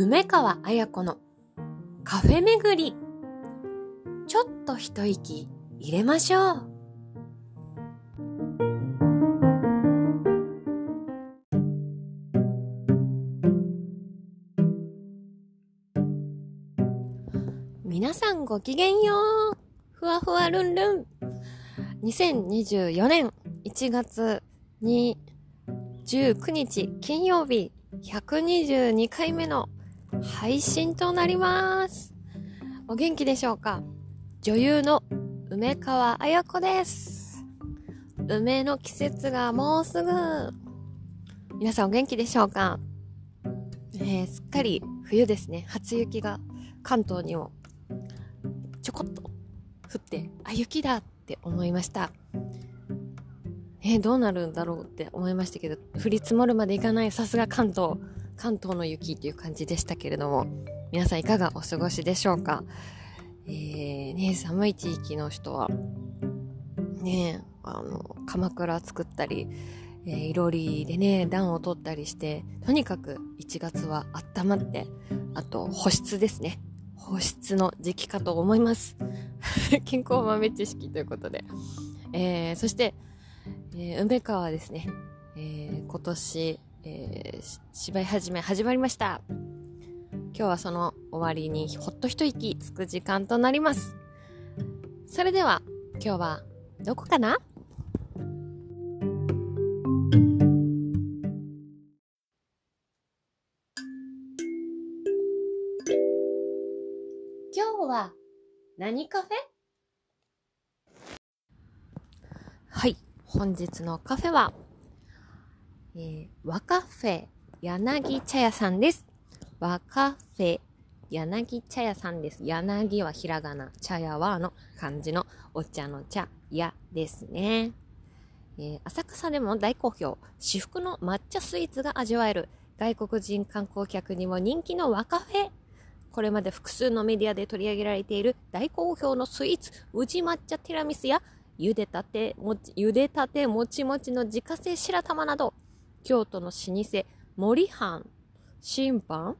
梅川彩子のカフェ巡り。ちょっと一息入れましょう。皆さんごきげんよう。ふわふわルンルン。2024年1月に19日金曜日122回目の配信となります。お元気でしょうか？女優の梅川彩子です。梅の季節がもうすぐ。皆さんお元気でしょうか、えー、すっかり冬ですね。初雪が関東にもちょこっと降って、あ、雪だって思いました。えー、どうなるんだろうって思いましたけど、降り積もるまでいかない、さすが関東、関東の雪っていう感じでしたけれども、皆さんいかがお過ごしでしょうか？えー、ね、寒い地域の人は、ね、あの、鎌倉作ったり、えー、いろりでね、暖を取ったりして、とにかく1月は温まって、あと保湿ですね。保湿の時期かと思います。健康豆知識ということで。えー、そして、えー、梅川はですね、えー、今年、えー、芝居始め始まりました。今日はその終わりにほっと一息つく時間となります。それでは、今日はどこかな？今日は何カフェ？はい。本日のカフェは、えー、和カフェ柳茶屋さんです。和カフェ柳茶屋さんです。柳はひらがな、茶屋はの漢字のお茶の茶屋ですね。えー、浅草でも大好評、至福の抹茶スイーツが味わえる外国人観光客にも人気の和カフェ。これまで複数のメディアで取り上げられている大好評のスイーツ、宇治抹茶ティラミスや茹でたて、茹でたてもちもちの自家製白玉など、京都の老舗、森藩、審判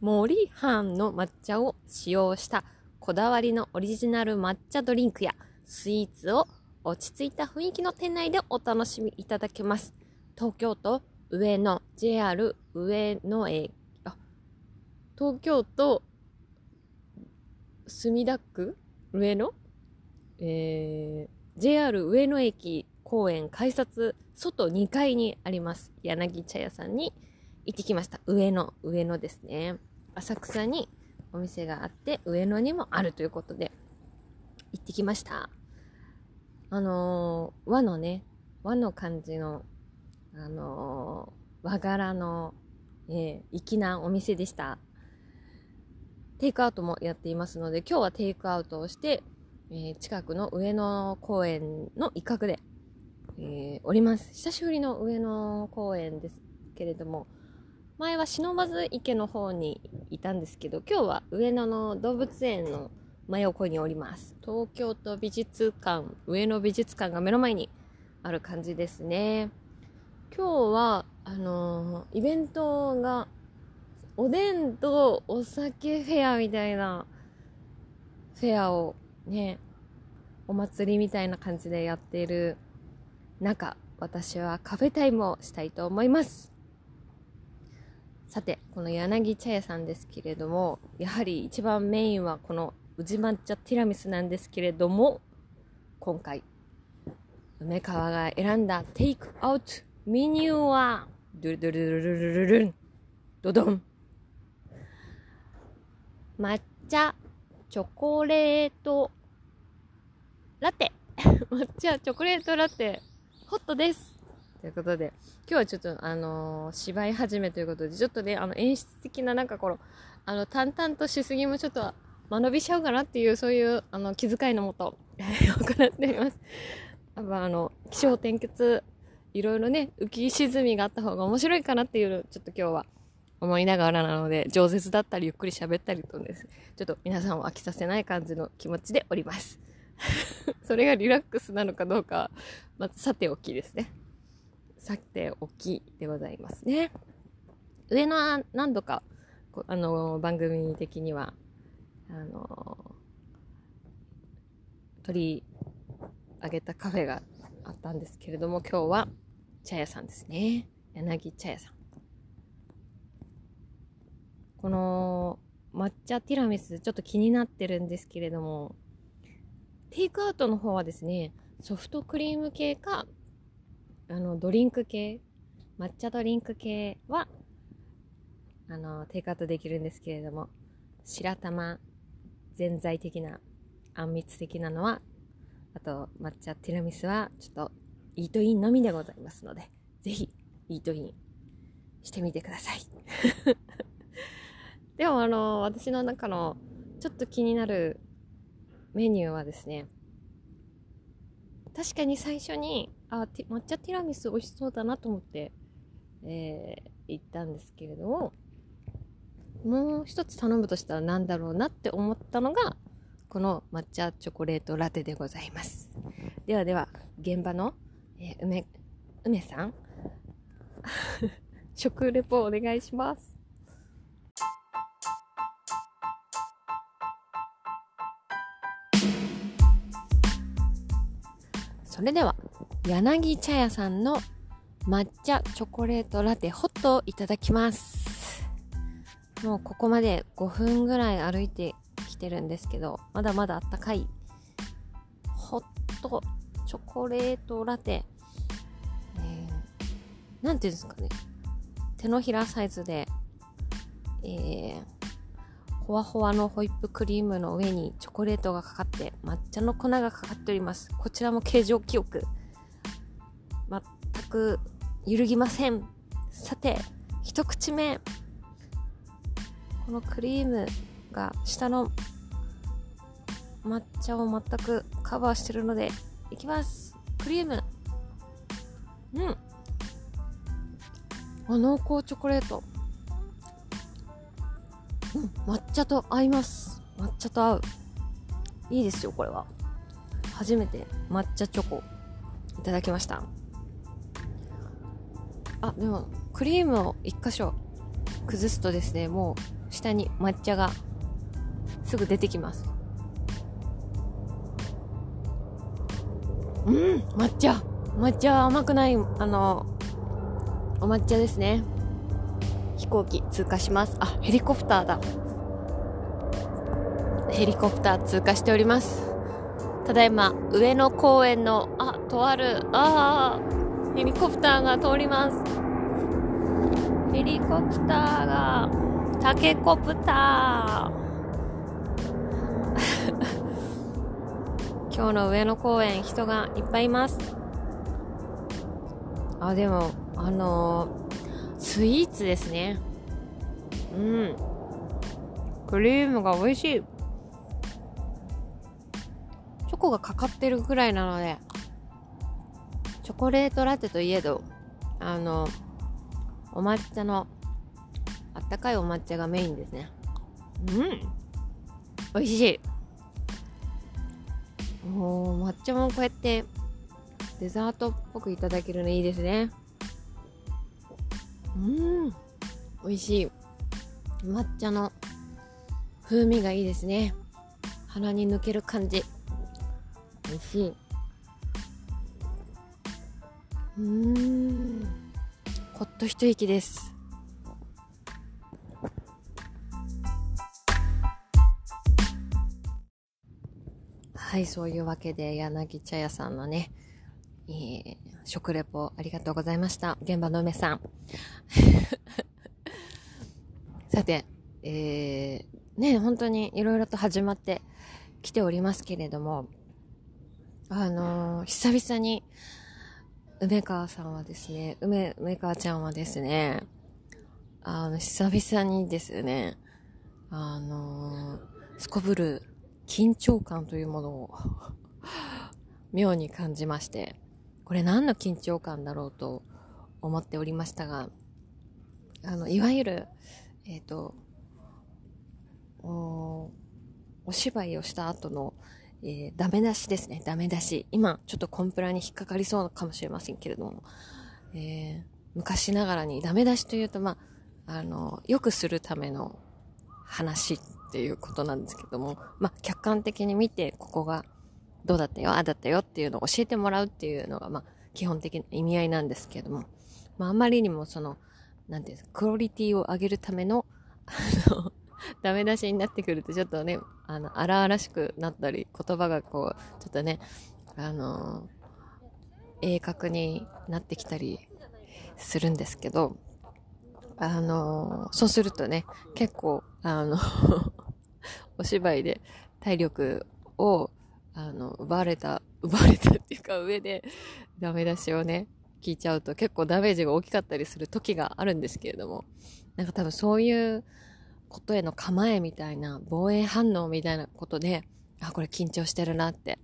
森藩の抹茶を使用したこだわりのオリジナル抹茶ドリンクやスイーツを落ち着いた雰囲気の店内でお楽しみいただけます。東京都上野 JR 上野駅、あ、東京都墨田区上野？えー、JR 上野駅公園改札外2階にあります柳茶屋さんに行ってきました。上野、上野ですね。浅草にお店があって上野にもあるということで行ってきました。あのー、和のね、和の感じの、あのー、和柄の、えー、粋なお店でした。テイクアウトもやっていますので、今日はテイクアウトをして、えー、近くの上野公園の一角で、えー、おります。久しぶりの上野公園ですけれども、前は忍ばず池の方にいたんですけど、今日は上野の動物園の真横におります。東京都美術館、上野美術館が目の前にある感じですね。今日は、あのー、イベントが、おでんとお酒フェアみたいなフェアをね、お祭りみたいな感じでやっている中、私はカフェタイムをしたいと思います。さて、この柳茶屋さんですけれども、やはり一番メインはこの宇治抹茶ティラミスなんですけれども、今回、梅川が選んだテイクアウトメニューは、ドゥルドゥルルルルルルン、ドドン。抹茶チョコレートラテ。抹茶チョコレートラテ、ホットです。ということで、今日はちょっと、あのー、芝居始めということで、ちょっとね、あの、演出的ななんかこの、あの、淡々としすぎもちょっと間延びしちゃうかなっていう、そういう、あの、気遣いのもと、行っています。やっぱあの、気象転結、いろいろね、浮き沈みがあった方が面白いかなっていう、ちょっと今日は思いながらなので、饒舌だったりゆっくり喋ったりとです、ちょっと皆さんを飽きさせない感じの気持ちでおります。それがリラックスなのかどうか、まずさておきですね。さておきでございますね。上野は何度かあの、番組的には、あの、取り上げたカフェがあったんですけれども、今日は茶屋さんですね。柳茶屋さん。この抹茶ティラミスちょっと気になってるんですけれども、テイクアウトの方はですね、ソフトクリーム系か、あの、ドリンク系、抹茶ドリンク系は、あの、テイクアウトできるんですけれども、白玉、全材的な、あんみつ的なのは、あと、抹茶ティラミスは、ちょっと、イートインのみでございますので、ぜひ、イートインしてみてください。でも、あの、私の中の、ちょっと気になるメニューはですね、確かに最初に、あ、抹茶ティラミス美味しそうだなと思って、えー、行ったんですけれども、もう一つ頼むとしたら何だろうなって思ったのが、この抹茶チョコレートラテでございます。ではでは、現場の、えー、梅、梅さん 食レポお願いします。それでは、柳茶屋さんの抹茶チョコレートラテホットをいただきます。もうここまで5分ぐらい歩いてきてるんですけど、まだまだあったかい、ホットチョコレートラテ、えー、ていうんですかね、手のひらサイズで、えー、ほわほわのホイップクリームの上にチョコレートがかかって抹茶の粉がかかっております。こちらも形状記憶。全く揺るぎません。さて、一口目。このクリームが下の抹茶を全くカバーしてるのでいきますクリームうんあ濃厚チョコレートうん抹茶と合います抹茶と合ういいですよこれは。初めて抹茶チョコいただきました。あでもクリームを1箇所崩すとですねもう下に抹茶がすぐ出てきます。うん抹茶。抹茶甘くないあのお抹茶ですね。飛行機通過します。あヘリコプターだ。ヘリコプター通過しております。ただいま上野公園のあとあるああヘリコプターが通ります。ヘリコプターがタケコプター。今日の上野公園人がいっぱいいます。あでもあのー、スイーツですね。うん。クリームが美味しい。コがかかってるぐらいなのでチョコレートラテといえどあのお抹茶のあったかいお抹茶がメインですね。うん。美味しい。もう抹茶もこうやってデザートっぽくいただけるのいいですね。うん。美味しい。抹茶の風味がいいですね。鼻に抜ける感じ味しうーんほっと一息ですはい、そういうわけで、柳茶屋さんのね、えー、食レポありがとうございました。現場の梅さん。さて、えー、ね、本当にいろいろと始まってきておりますけれども、あのー、久々に、梅川さんはですね、梅、梅川ちゃんはですね、あの、久々にですね、あのー、すこぶる緊張感というものを 妙に感じまして、これ何の緊張感だろうと思っておりましたが、あの、いわゆる、えっ、ー、と、お、お芝居をした後の、えー、ダメ出しですね。ダメ出し。今、ちょっとコンプラに引っかかりそうかもしれませんけれども、えー、昔ながらにダメ出しというと、まあ、あの、よくするための話っていうことなんですけども、まあ、客観的に見て、ここがどうだったよ、ああだったよっていうのを教えてもらうっていうのが、まあ、基本的な意味合いなんですけども、まあ、あまりにもその、なんていうんですか、クオリティを上げるための、あの、ダメ出しになってくるとちょっとね、あの、荒々しくなったり、言葉がこう、ちょっとね、あの、鋭角になってきたりするんですけど、あの、そうするとね、結構、あの お芝居で体力を、あの、奪われた、奪われたっていうか上でダメ出しをね、聞いちゃうと結構ダメージが大きかったりする時があるんですけれども、なんか多分そういうことへの構えみたいな、防衛反応みたいなことで、あ、これ緊張してるなって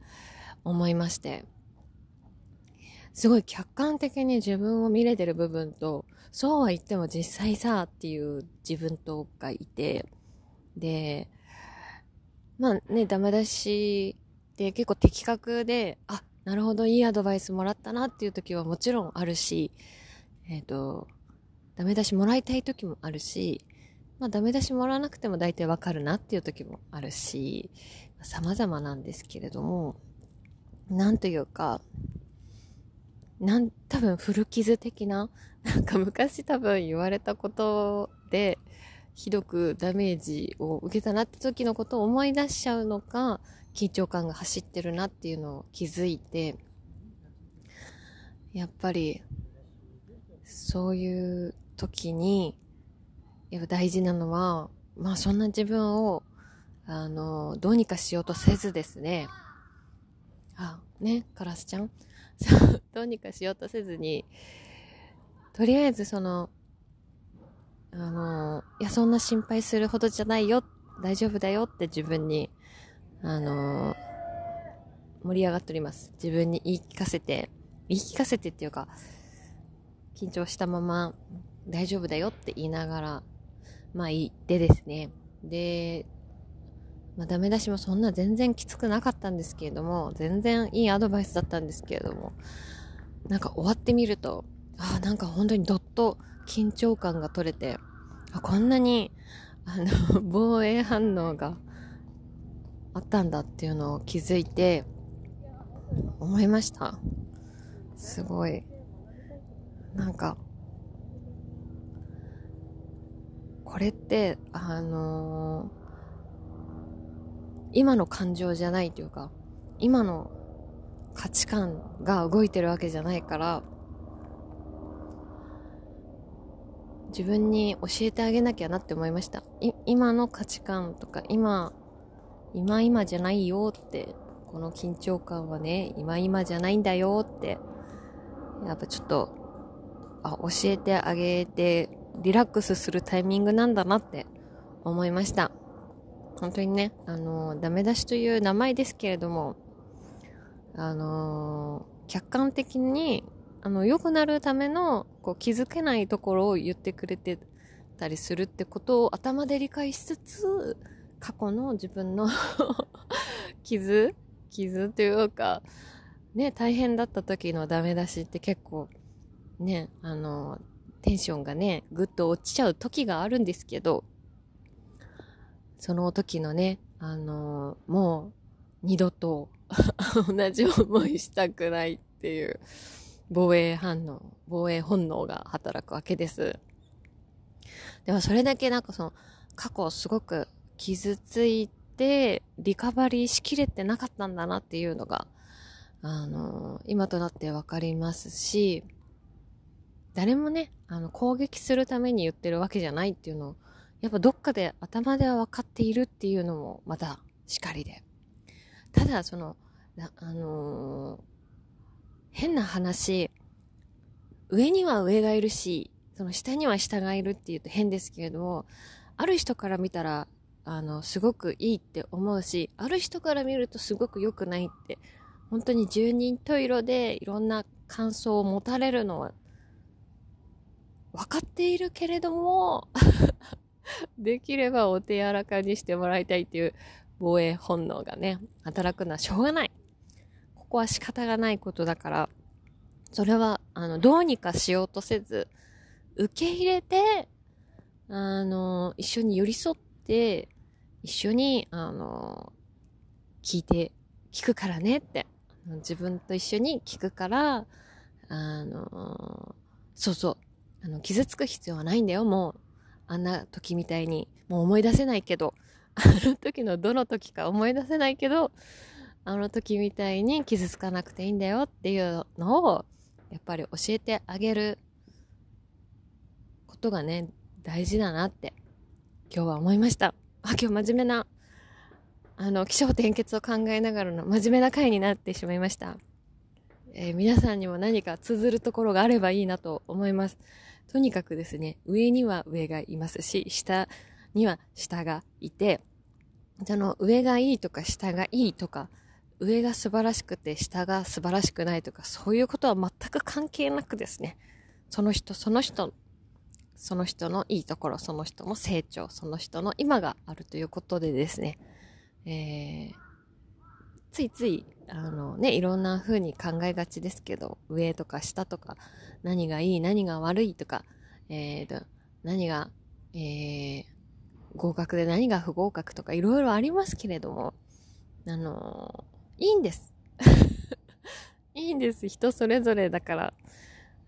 思いまして、すごい客観的に自分を見れてる部分と、そうは言っても実際さっていう自分とがいて、で、まあね、ダメ出しで結構的確で、あ、なるほど、いいアドバイスもらったなっていう時はもちろんあるし、えっ、ー、と、ダメ出しもらいたい時もあるし、まあダメ出しもらわなくても大体わかるなっていう時もあるし、様々なんですけれども、なんというか、なん、多分古傷的な、なんか昔多分言われたことで、ひどくダメージを受けたなって時のことを思い出しちゃうのか、緊張感が走ってるなっていうのを気づいて、やっぱり、そういう時に、やっぱ大事なのは、まあそんな自分を、あの、どうにかしようとせずですね、あ、ね、カラスちゃん？そう、どうにかしようとせずに、とりあえずその、あの、いや、そんな心配するほどじゃないよ、大丈夫だよって自分に、あの、盛り上がっております。自分に言い聞かせて、言い聞かせてっていうか、緊張したまま、大丈夫だよって言いながら、まあ言ってですね。で、まあ、ダメ出しもそんな全然きつくなかったんですけれども、全然いいアドバイスだったんですけれども、なんか終わってみると、ああ、なんか本当にどっと緊張感が取れて、あこんなに、あの、防衛反応があったんだっていうのを気づいて、思いました。すごい。なんか、これって、あのー今の感情じゃないというか、今の価値観が動いてるわけじゃないから、自分に教えてあげなきゃなって思いました。今の価値観とか、今、今今じゃないよって、この緊張感はね、今今じゃないんだよって、やっぱちょっと、あ、教えてあげて、リラックスするタイミングなんだなって思いました。本当にね、あの、ダメ出しという名前ですけれども、あの、客観的に、あの、良くなるための、こう、気づけないところを言ってくれてたりするってことを頭で理解しつつ、過去の自分の 傷傷というか、ね、大変だった時のダメ出しって結構、ね、あの、テンションがね、ぐっと落ちちゃう時があるんですけど、その時のね、あのー、もう二度と 同じ思いしたくないっていう防衛反応、防衛本能が働くわけです。でもそれだけなんかその過去すごく傷ついてリカバリーしきれてなかったんだなっていうのが、あのー、今となってわかりますし、誰もね、あの、攻撃するために言ってるわけじゃないっていうのをやっぱどっかで頭では分かっているっていうのもまたしかりで。ただ、その、あのー、変な話、上には上がいるし、その下には下がいるって言うと変ですけれども、ある人から見たら、あの、すごくいいって思うし、ある人から見るとすごく良くないって、本当に十人十色でいろんな感想を持たれるのは、分かっているけれども できればお手柔らかにしてもらいたいっていう防衛本能がね、働くのはしょうがない。ここは仕方がないことだから、それは、あの、どうにかしようとせず、受け入れて、あの、一緒に寄り添ってて、一緒に、あの、聞いて、聞くからねって。自分と一緒に聞くから、あの、そうそう。あの、傷つく必要はないんだよ、もう。あんな時みたいに。もう思い出せないけど。あの時のどの時か思い出せないけど、あの時みたいに傷つかなくていいんだよっていうのを、やっぱり教えてあげることがね、大事だなって今日は思いました。あ、今日真面目な、あの、気象転結を考えながらの真面目な回になってしまいました。えー、皆さんにも何か綴るところがあればいいなと思います。とにかくですね、上には上がいますし、下には下がいて、その上がいいとか下がいいとか、上が素晴らしくて下が素晴らしくないとか、そういうことは全く関係なくですね、その人その人、その人のいいところ、その人の成長、その人の今があるということでですね、えー、ついつい、あのね、いろんな風に考えがちですけど、上とか下とか、何がいい、何が悪いとか、えー、何が、えー、合格で何が不合格とかいろいろありますけれども、あのー、いいんです。いいんです。人それぞれだから。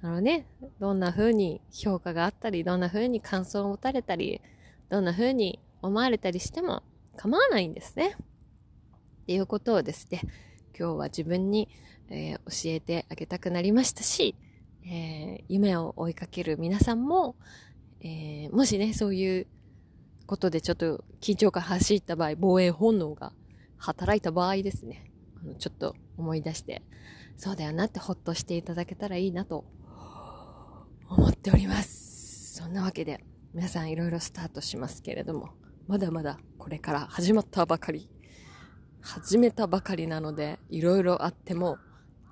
あのね、どんな風に評価があったり、どんな風に感想を持たれたり、どんな風に思われたりしても構わないんですね。っていうことをですね、今日は自分に、えー、教えてあげたくなりましたし、えー、夢を追いかける皆さんも、えー、もしね、そういうことでちょっと緊張感走った場合、防衛本能が働いた場合ですね、あのちょっと思い出して、そうだよなってほっとしていただけたらいいなと思っております。そんなわけで、皆さんいろいろスタートしますけれども、まだまだこれから始まったばかり、始めたばかりなので、いろいろあっても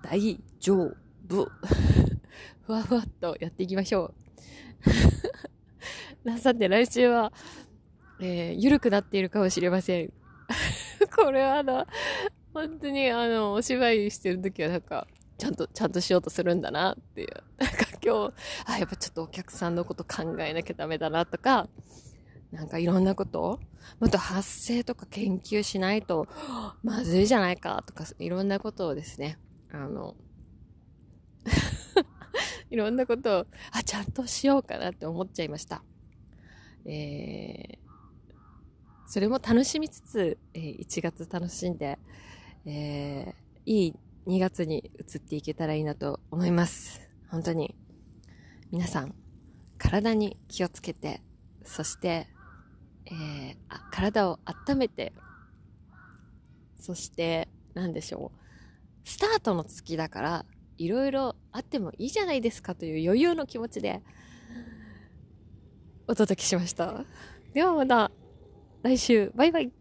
大丈夫。ふわふわっとやっていきましょう。さて来週は、えー、緩くなっているかもしれません。これはあの、本当にあの、お芝居してるときはなんか、ちゃんと、ちゃんとしようとするんだなっていう。なんか今日、あ、やっぱちょっとお客さんのこと考えなきゃダメだなとか、なんかいろんなこともっと発声とか研究しないと、まずいじゃないかとか、いろんなことをですね、あの、いろんなことを、あ、ちゃんとしようかなって思っちゃいました。えー、それも楽しみつつ、えー、1月楽しんで、えー、いい2月に移っていけたらいいなと思います。本当に。皆さん、体に気をつけて、そして、えー、体を温めて、そして、何でしょう。スタートの月だから、いろいろあってもいいじゃないですかという余裕の気持ちでお届けしました。ではまた来週、バイバイ